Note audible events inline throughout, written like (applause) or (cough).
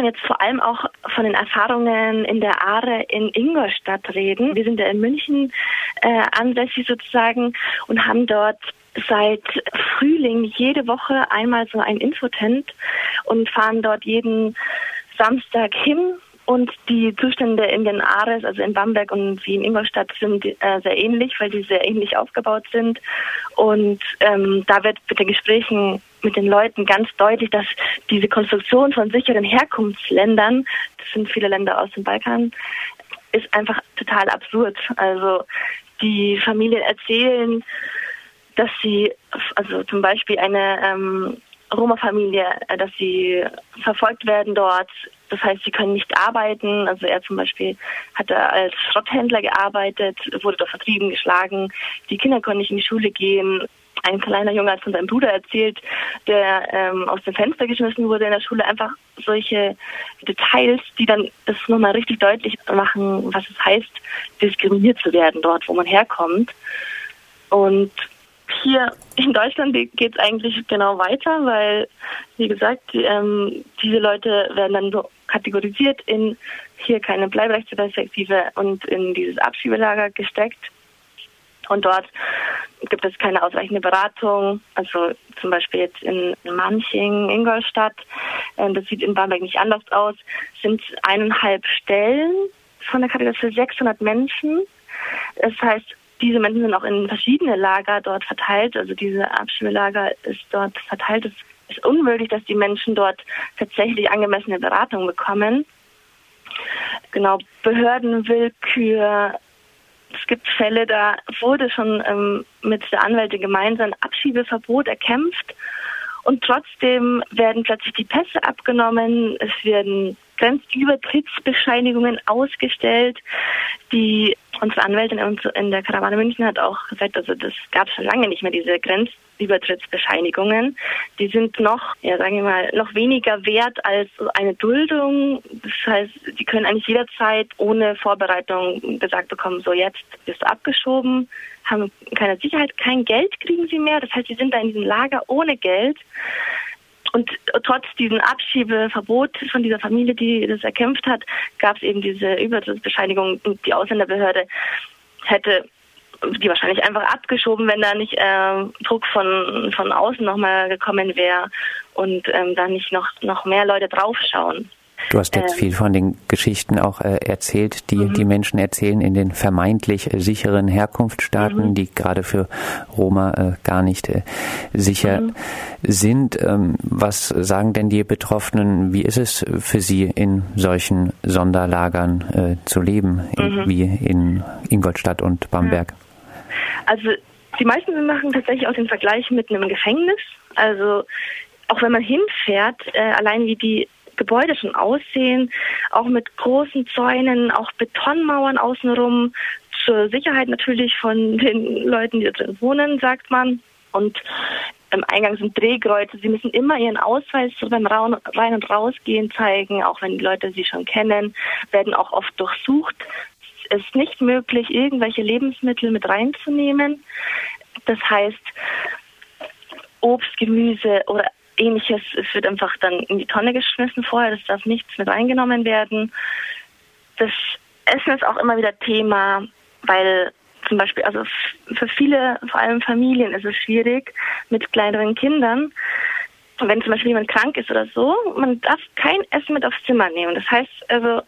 kann jetzt vor allem auch von den Erfahrungen in der Aare in Ingolstadt reden. Wir sind ja in München äh, ansässig sozusagen und haben dort seit Frühling jede Woche einmal so ein Infotent und fahren dort jeden Samstag hin und die Zustände in den Ares, also in Bamberg und wie in Ingolstadt, sind äh, sehr ähnlich, weil die sehr ähnlich aufgebaut sind. Und ähm, da wird mit den Gesprächen mit den Leuten ganz deutlich, dass diese Konstruktion von sicheren Herkunftsländern, das sind viele Länder aus dem Balkan, ist einfach total absurd. Also die Familien erzählen, dass sie, also zum Beispiel eine ähm, Roma-Familie, äh, dass sie verfolgt werden dort. Das heißt, sie können nicht arbeiten. Also er zum Beispiel hat als Schrotthändler gearbeitet, wurde dort vertrieben, geschlagen. Die Kinder konnten nicht in die Schule gehen. Ein kleiner Junge hat von seinem Bruder erzählt, der ähm, aus dem Fenster geschmissen wurde in der Schule. Einfach solche Details, die dann das nochmal richtig deutlich machen, was es heißt, diskriminiert zu werden dort, wo man herkommt. Und hier in Deutschland geht es eigentlich genau weiter, weil, wie gesagt, ähm, diese Leute werden dann so kategorisiert in hier keine Bleiberechtsperspektive und in dieses Abschiebelager gesteckt. Und dort gibt es keine ausreichende Beratung. Also zum Beispiel jetzt in Manching, Ingolstadt, äh, das sieht in Bamberg nicht anders aus, sind eineinhalb Stellen von der Kategorie für 600 Menschen. Das heißt, diese Menschen sind auch in verschiedene Lager dort verteilt. Also diese Abschiebelager ist dort verteilt. Es ist unmöglich, dass die Menschen dort tatsächlich angemessene Beratung bekommen. Genau, Behördenwillkür. Es gibt Fälle, da wurde schon ähm, mit der Anwältin gemeinsam Abschiebeverbot erkämpft und trotzdem werden plötzlich die Pässe abgenommen. Es werden Grenzübertrittsbescheinigungen ausgestellt. Die unsere Anwältin in der Karawane München hat auch gesagt, also das gab es schon lange nicht mehr, diese Grenzübertrittsbescheinigungen. Die sind noch, ja sagen wir mal, noch weniger wert als eine Duldung. Das heißt, die können eigentlich jederzeit ohne Vorbereitung gesagt bekommen, so jetzt bist du abgeschoben, haben keine Sicherheit, kein Geld kriegen sie mehr. Das heißt, sie sind da in diesem Lager ohne Geld. Und trotz diesem Abschiebeverbot von dieser Familie, die das erkämpft hat, gab es eben diese Übertrittsbescheinigung und die Ausländerbehörde hätte die wahrscheinlich einfach abgeschoben, wenn da nicht äh, Druck von, von außen nochmal gekommen wäre und ähm, da nicht noch, noch mehr Leute draufschauen. Du hast jetzt ähm, viel von den Geschichten auch äh, erzählt, die mhm. die Menschen erzählen in den vermeintlich äh, sicheren Herkunftsstaaten, mhm. die gerade für Roma äh, gar nicht äh, sicher mhm. sind. Ähm, was sagen denn die Betroffenen? Wie ist es für sie in solchen Sonderlagern äh, zu leben, in, wie in Ingolstadt und Bamberg? Also die meisten machen tatsächlich auch den Vergleich mit einem Gefängnis. Also auch wenn man hinfährt, äh, allein wie die Gebäude schon aussehen, auch mit großen Zäunen, auch Betonmauern außenrum, zur Sicherheit natürlich von den Leuten, die da drin wohnen, sagt man. Und im Eingang sind Drehkreuze. Sie müssen immer ihren Ausweis beim Rein- und Rausgehen zeigen, auch wenn die Leute sie schon kennen, werden auch oft durchsucht. Es ist nicht möglich, irgendwelche Lebensmittel mit reinzunehmen. Das heißt, Obst, Gemüse oder ähnliches. Es wird einfach dann in die Tonne geschmissen vorher, es darf nichts mit reingenommen werden. Das Essen ist auch immer wieder Thema, weil zum Beispiel, also für viele, vor allem Familien, ist es schwierig mit kleineren Kindern. Wenn zum Beispiel jemand krank ist oder so, man darf kein Essen mit aufs Zimmer nehmen. Das heißt, also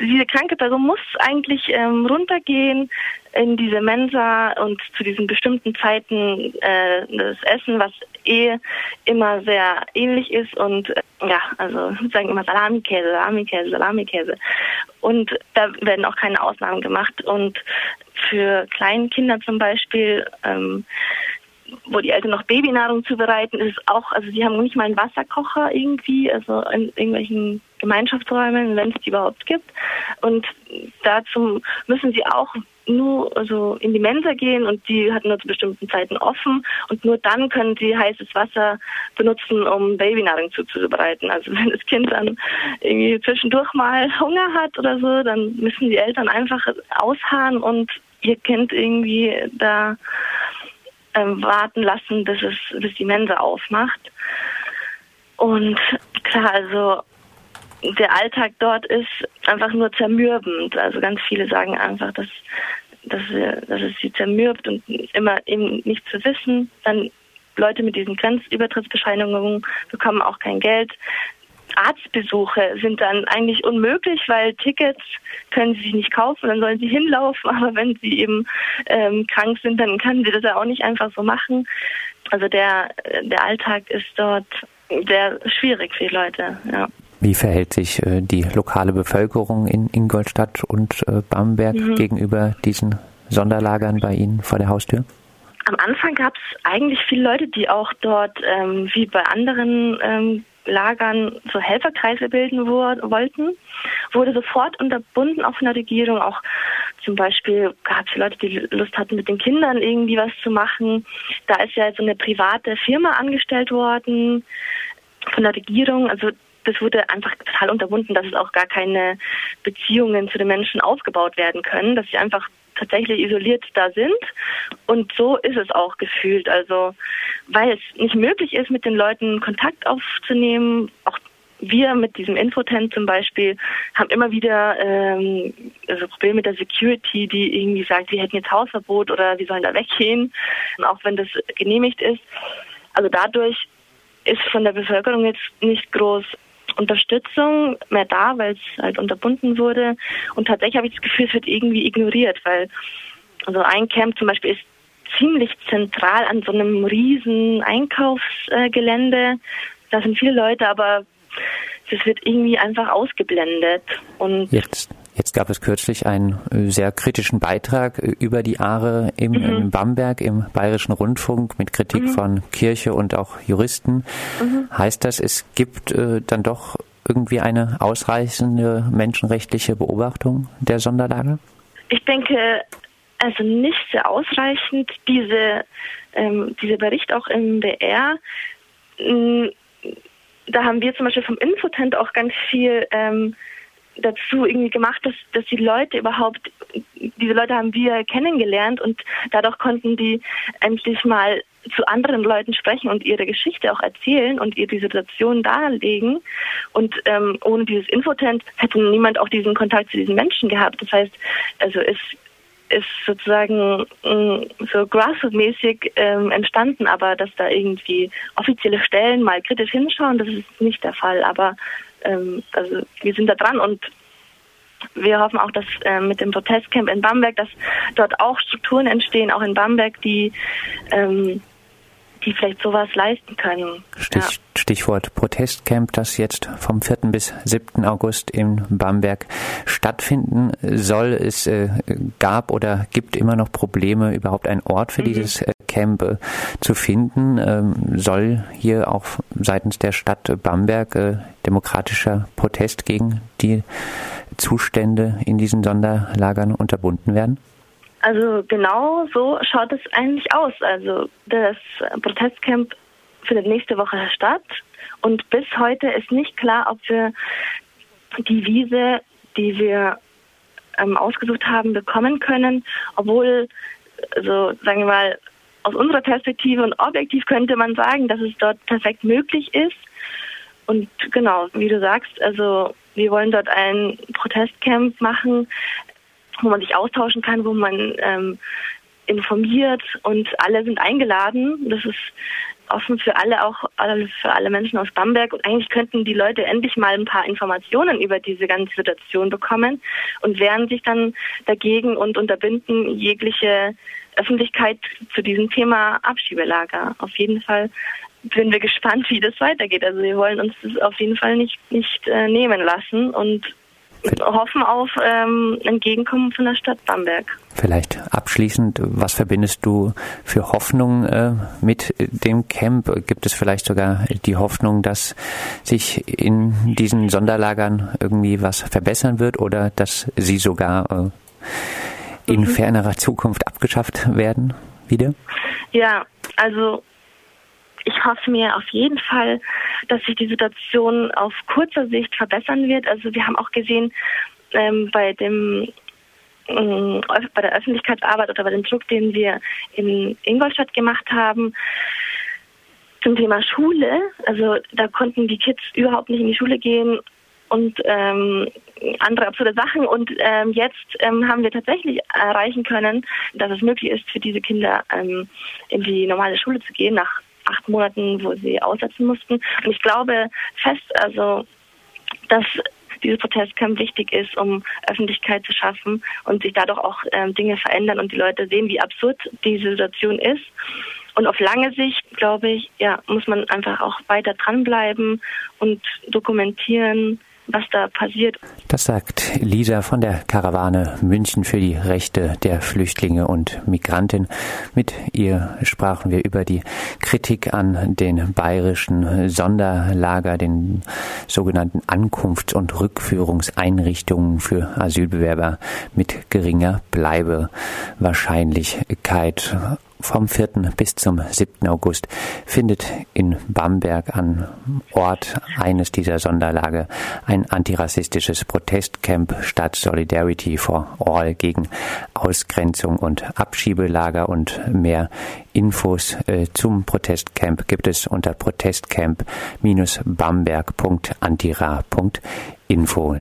diese kranke Person muss eigentlich ähm, runtergehen in diese Mensa und zu diesen bestimmten Zeiten äh, das Essen, was eh immer sehr ähnlich ist und äh, ja, also sagen immer Salamikäse, Salamikäse, Salamikäse. Und da werden auch keine Ausnahmen gemacht. Und für Kleinkinder zum Beispiel ähm, wo die Eltern noch Babynahrung zubereiten, ist es auch, also sie haben nicht mal einen Wasserkocher irgendwie, also in irgendwelchen Gemeinschaftsräumen, wenn es die überhaupt gibt. Und dazu müssen sie auch nur also in die Mensa gehen und die hat nur zu bestimmten Zeiten offen und nur dann können sie heißes Wasser benutzen, um Babynahrung zuzubereiten. Also (laughs) wenn das Kind dann irgendwie zwischendurch mal Hunger hat oder so, dann müssen die Eltern einfach ausharren und ihr Kind irgendwie da ähm, warten lassen, bis es, bis die Mensa aufmacht. Und klar, also der Alltag dort ist einfach nur zermürbend. Also ganz viele sagen einfach, dass, dass, dass es sie zermürbt und immer eben nicht zu wissen. Dann Leute mit diesen Grenzübertrittsbescheinigungen bekommen auch kein Geld. Arztbesuche sind dann eigentlich unmöglich, weil Tickets können sie sich nicht kaufen, dann sollen sie hinlaufen, (laughs) aber wenn sie eben ähm, krank sind, dann können sie das ja auch nicht einfach so machen. Also der, der Alltag ist dort sehr schwierig für die Leute, ja. Wie verhält sich äh, die lokale Bevölkerung in Ingolstadt und äh, Bamberg mhm. gegenüber diesen Sonderlagern bei Ihnen vor der Haustür? Am Anfang gab es eigentlich viele Leute, die auch dort, ähm, wie bei anderen ähm, Lagern, so Helferkreise bilden wollten. Wurde sofort unterbunden, auch von der Regierung. Auch zum Beispiel gab es Leute, die Lust hatten, mit den Kindern irgendwie was zu machen. Da ist ja so eine private Firma angestellt worden von der Regierung. Also das wurde einfach total unterbunden, dass es auch gar keine Beziehungen zu den Menschen aufgebaut werden können, dass sie einfach tatsächlich isoliert da sind. Und so ist es auch gefühlt. Also, weil es nicht möglich ist, mit den Leuten Kontakt aufzunehmen, auch wir mit diesem Infotent zum Beispiel haben immer wieder ähm, also Probleme mit der Security, die irgendwie sagt, wir hätten jetzt Hausverbot oder wir sollen da weggehen, auch wenn das genehmigt ist. Also dadurch ist von der Bevölkerung jetzt nicht groß Unterstützung mehr da, weil es halt unterbunden wurde. Und tatsächlich habe ich das Gefühl, es wird irgendwie ignoriert, weil also ein Camp zum Beispiel ist ziemlich zentral an so einem riesen Einkaufsgelände. Da sind viele Leute, aber das wird irgendwie einfach ausgeblendet. Und jetzt Jetzt gab es kürzlich einen äh, sehr kritischen Beitrag äh, über die Aare im, mhm. in Bamberg im Bayerischen Rundfunk mit Kritik mhm. von Kirche und auch Juristen. Mhm. Heißt das, es gibt äh, dann doch irgendwie eine ausreichende menschenrechtliche Beobachtung der Sonderlage? Ich denke, also nicht sehr ausreichend. Diese, ähm, dieser Bericht auch im BR, mh, da haben wir zum Beispiel vom Infotent auch ganz viel ähm, dazu irgendwie gemacht, dass, dass die Leute überhaupt, diese Leute haben wir kennengelernt und dadurch konnten die endlich mal zu anderen Leuten sprechen und ihre Geschichte auch erzählen und ihr die Situation darlegen. Und ähm, ohne dieses Infotent hätte niemand auch diesen Kontakt zu diesen Menschen gehabt. Das heißt, also es ist sozusagen mm, so grassroot-mäßig ähm, entstanden, aber dass da irgendwie offizielle Stellen mal kritisch hinschauen, das ist nicht der Fall. Aber ähm, also wir sind da dran und wir hoffen auch, dass äh, mit dem Protestcamp in Bamberg, dass dort auch Strukturen entstehen, auch in Bamberg, die ähm, die vielleicht sowas leisten können. Stich, ja. Stichwort Protestcamp, das jetzt vom 4. bis 7. August in Bamberg stattfinden soll. Es äh, gab oder gibt immer noch Probleme, überhaupt einen Ort für mhm. dieses äh, Camp äh, zu finden. Ähm, soll hier auch seitens der Stadt Bamberg äh, demokratischer Protest gegen die Zustände in diesen Sonderlagern unterbunden werden? Also genau so schaut es eigentlich aus. Also das Protestcamp findet nächste Woche statt und bis heute ist nicht klar, ob wir die Wiese, die wir ähm, ausgesucht haben, bekommen können, obwohl, also sagen wir mal, aus unserer Perspektive und objektiv könnte man sagen, dass es dort perfekt möglich ist. Und genau, wie du sagst, also wir wollen dort ein Protestcamp machen, wo man sich austauschen kann, wo man ähm, informiert und alle sind eingeladen. Das ist offen für alle, auch für alle Menschen aus Bamberg. Und eigentlich könnten die Leute endlich mal ein paar Informationen über diese ganze Situation bekommen und wehren sich dann dagegen und unterbinden jegliche Öffentlichkeit zu diesem Thema Abschiebelager. Auf jeden Fall sind wir gespannt, wie das weitergeht. Also wir wollen uns das auf jeden Fall nicht, nicht äh, nehmen lassen und hoffen auf ähm, Entgegenkommen von der Stadt Bamberg. Vielleicht abschließend, was verbindest du für Hoffnung äh, mit dem Camp? Gibt es vielleicht sogar die Hoffnung, dass sich in diesen Sonderlagern irgendwie was verbessern wird oder dass sie sogar äh, in mhm. fernerer Zukunft abgeschafft werden wieder? Ja, also ich hoffe mir auf jeden Fall, dass sich die Situation auf kurzer Sicht verbessern wird. Also wir haben auch gesehen, ähm, bei dem ähm, bei der Öffentlichkeitsarbeit oder bei dem Druck, den wir in Ingolstadt gemacht haben, zum Thema Schule. Also da konnten die Kids überhaupt nicht in die Schule gehen, und ähm, andere absurde Sachen. Und ähm, jetzt ähm, haben wir tatsächlich erreichen können, dass es möglich ist, für diese Kinder ähm, in die normale Schule zu gehen, nach acht Monaten, wo sie aussetzen mussten. Und ich glaube fest, also, dass dieses Protestcamp wichtig ist, um Öffentlichkeit zu schaffen und sich dadurch auch ähm, Dinge verändern und die Leute sehen, wie absurd diese Situation ist. Und auf lange Sicht, glaube ich, ja, muss man einfach auch weiter dranbleiben und dokumentieren, was da passiert. Das sagt Lisa von der Karawane München für die Rechte der Flüchtlinge und Migranten. Mit ihr sprachen wir über die Kritik an den bayerischen Sonderlager, den sogenannten Ankunfts- und Rückführungseinrichtungen für Asylbewerber mit geringer Bleibewahrscheinlichkeit vom 4. bis zum 7. August findet in Bamberg an Ort eines dieser Sonderlage ein antirassistisches Protestcamp statt Solidarity for All gegen Ausgrenzung und Abschiebelager und mehr Infos äh, zum Protestcamp gibt es unter protestcamp-bamberg.antira.info.